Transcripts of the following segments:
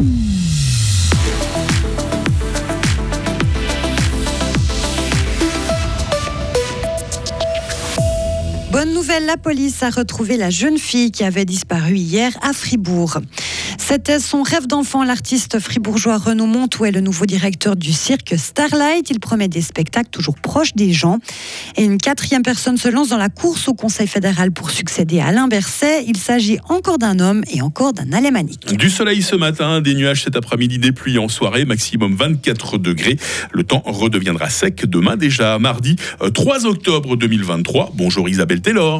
Bonne nouvelle, la police a retrouvé la jeune fille qui avait disparu hier à Fribourg. C'était son rêve d'enfant. L'artiste fribourgeois Renaud Montou est le nouveau directeur du cirque Starlight. Il promet des spectacles toujours proches des gens. Et une quatrième personne se lance dans la course au Conseil fédéral pour succéder à Alain Berset. Il s'agit encore d'un homme et encore d'un alémanique. Du soleil ce matin, des nuages cet après-midi, des pluies en soirée, maximum 24 degrés. Le temps redeviendra sec demain déjà, mardi 3 euh, octobre 2023. Bonjour Isabelle Taylor.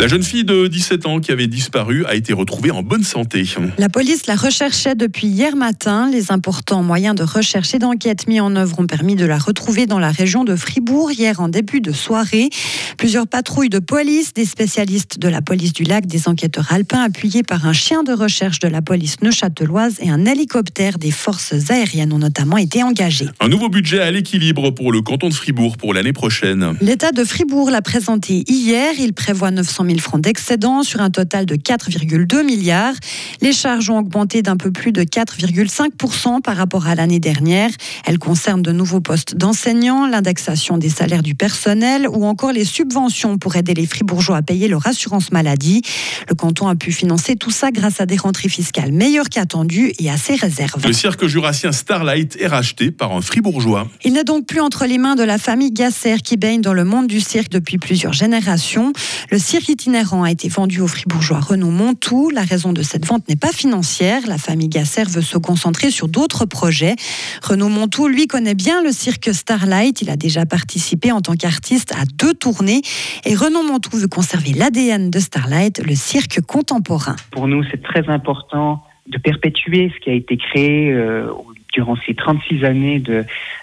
La jeune fille de 17 ans qui avait disparu a été retrouvée en bonne santé. La police la recherchait depuis hier matin. Les importants moyens de recherche et d'enquête mis en œuvre ont permis de la retrouver dans la région de Fribourg hier en début de soirée. Plusieurs patrouilles de police, des spécialistes de la police du lac, des enquêteurs alpins appuyés par un chien de recherche de la police neuchâteloise et un hélicoptère des forces aériennes ont notamment été engagés. Un nouveau budget à l'équilibre pour le canton de Fribourg pour l'année prochaine. L'État de Fribourg l'a présenté hier. Il prévoit 900 000 francs d'excédent sur un total de 4,2 milliards. Les charges ont augmenté d'un peu plus de 4,5% par rapport à l'année dernière. Elles concernent de nouveaux postes d'enseignants, l'indexation des salaires du personnel ou encore les subventions pour aider les fribourgeois à payer leur assurance maladie. Le canton a pu financer tout ça grâce à des rentrées fiscales meilleures qu'attendues et à ses réserves. Le cirque jurassien Starlight est racheté par un fribourgeois. Il n'est donc plus entre les mains de la famille Gasser qui baigne dans le monde du cirque depuis plusieurs générations. Le cirque itinérant a été vendu au fribourgeois Renaud Montou. La raison de cette vente n'est pas financière. La famille Gasser veut se concentrer sur d'autres projets. Renaud Montou, lui, connaît bien le cirque Starlight. Il a déjà participé en tant qu'artiste à deux tournées. Et Renaud Montou veut conserver l'ADN de Starlight, le cirque contemporain. Pour nous, c'est très important de perpétuer ce qui a été créé euh, durant ces 36 années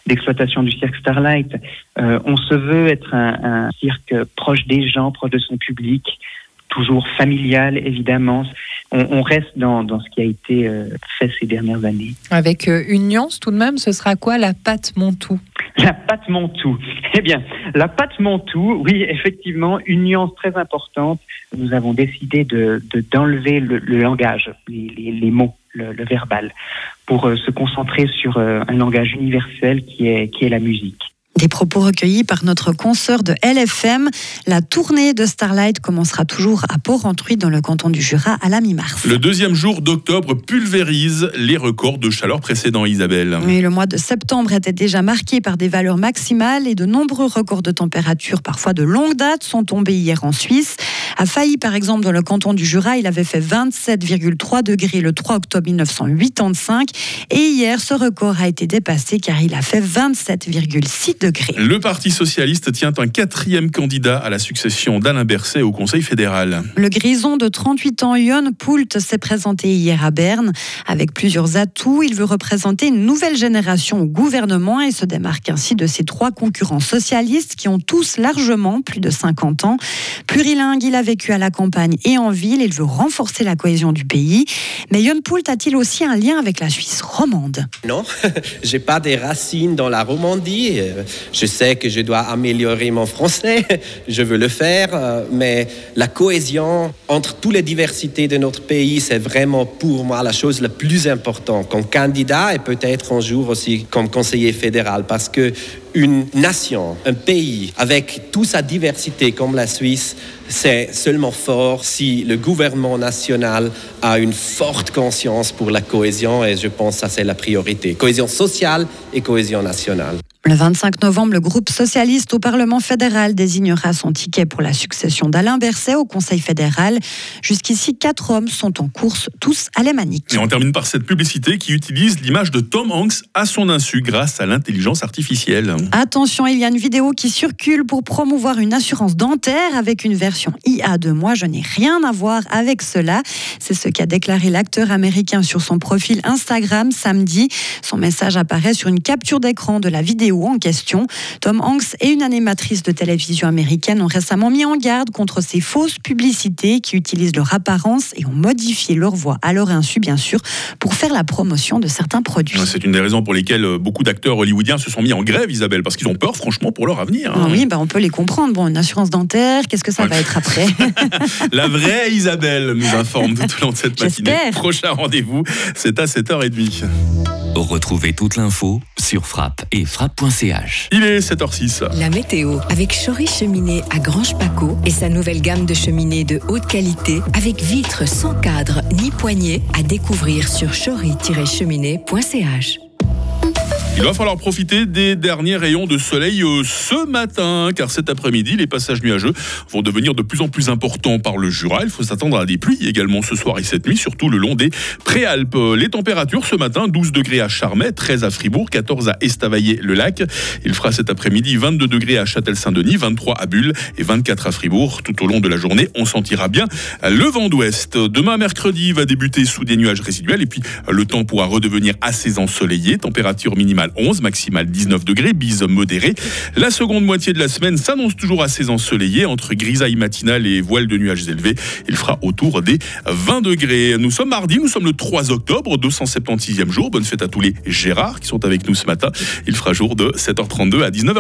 d'exploitation du cirque Starlight. Euh, on se veut être un, un, cirque proche des gens, proche de son public, toujours familial évidemment. On, on reste dans, dans, ce qui a été euh, fait ces dernières années. Avec euh, une nuance tout de même, ce sera quoi la pâte Montou? La pâte Montou. Eh bien, la pâte Montou, oui, effectivement, une nuance très importante. Nous avons décidé de d'enlever le, le, langage, les, les, les mots, le, le, verbal, pour euh, se concentrer sur euh, un langage universel qui est, qui est la musique. Des propos recueillis par notre consoeur de LFM. La tournée de Starlight commencera toujours à Port-Rentruy dans le canton du Jura à la mi-mars. Le deuxième jour d'octobre pulvérise les records de chaleur précédents, Isabelle. Oui, le mois de septembre était déjà marqué par des valeurs maximales et de nombreux records de température, parfois de longue date, sont tombés hier en Suisse. À Failly, par exemple, dans le canton du Jura, il avait fait 27,3 degrés le 3 octobre 1985. Et hier, ce record a été dépassé car il a fait 27,6 degrés. Le Parti socialiste tient un quatrième candidat à la succession d'Alain Berset au Conseil fédéral. Le grison de 38 ans, Yon Poult, s'est présenté hier à Berne avec plusieurs atouts. Il veut représenter une nouvelle génération au gouvernement et se démarque ainsi de ses trois concurrents socialistes qui ont tous largement plus de 50 ans. Plurilingue, il a vécu à la campagne et en ville. Il veut renforcer la cohésion du pays. Mais Yon Poult a-t-il aussi un lien avec la Suisse romande? Non, j'ai pas des racines dans la Romandie. Je sais que je dois améliorer mon français, je veux le faire, euh, mais la cohésion entre toutes les diversités de notre pays, c'est vraiment pour moi la chose la plus importante comme candidat et peut-être un jour aussi comme conseiller fédéral, parce que une nation, un pays avec toute sa diversité comme la Suisse, c'est seulement fort si le gouvernement national a une forte conscience pour la cohésion et je pense que ça c'est la priorité. Cohésion sociale et cohésion nationale. Le 25 novembre, le groupe socialiste au Parlement fédéral désignera son ticket pour la succession d'Alain Berset au Conseil fédéral. Jusqu'ici, quatre hommes sont en course, tous alémaniques. Et on termine par cette publicité qui utilise l'image de Tom Hanks à son insu grâce à l'intelligence artificielle. Attention, il y a une vidéo qui circule pour promouvoir une assurance dentaire avec une version IA de moi. Je n'ai rien à voir avec cela. C'est ce qu'a déclaré l'acteur américain sur son profil Instagram samedi. Son message apparaît sur une capture d'écran de la vidéo vidéo en question. Tom Hanks et une animatrice de télévision américaine ont récemment mis en garde contre ces fausses publicités qui utilisent leur apparence et ont modifié leur voix à leur insu, bien sûr, pour faire la promotion de certains produits. C'est une des raisons pour lesquelles euh, beaucoup d'acteurs hollywoodiens se sont mis en grève, Isabelle, parce qu'ils ont peur, franchement, pour leur avenir. hein. Oui, bah on peut les comprendre. Bon, une assurance dentaire, qu'est-ce que ça va être après? La vraie Isabelle nous informe tout au long de cette matinée. Prochain rendez-vous, c'est à 7h30. Retrouvez toute l'info sur frappe et frappe.ch. Il est 7h06. La météo avec Chory Cheminée à Grange Paco et sa nouvelle gamme de cheminées de haute qualité avec vitres sans cadre ni poignée à découvrir sur chory-cheminée.ch. Il va falloir profiter des derniers rayons de soleil euh, ce matin, car cet après-midi, les passages nuageux vont devenir de plus en plus importants par le Jura. Il faut s'attendre à des pluies également ce soir et cette nuit, surtout le long des Préalpes. Les températures ce matin, 12 degrés à Charmey, 13 à Fribourg, 14 à Estavayer-le-Lac. Il fera cet après-midi 22 degrés à Châtel-Saint-Denis, 23 à Bulle et 24 à Fribourg. Tout au long de la journée, on sentira bien le vent d'ouest. Demain, mercredi, va débuter sous des nuages résiduels et puis le temps pourra redevenir assez ensoleillé. Température minimale 11, maximale 19 degrés, bise modérée. La seconde moitié de la semaine s'annonce toujours assez ensoleillée entre grisaille matinale et voile de nuages élevés. Il fera autour des 20 degrés. Nous sommes mardi, nous sommes le 3 octobre, 276e jour. Bonne fête à tous les Gérards qui sont avec nous ce matin. Il fera jour de 7h32 à 19h.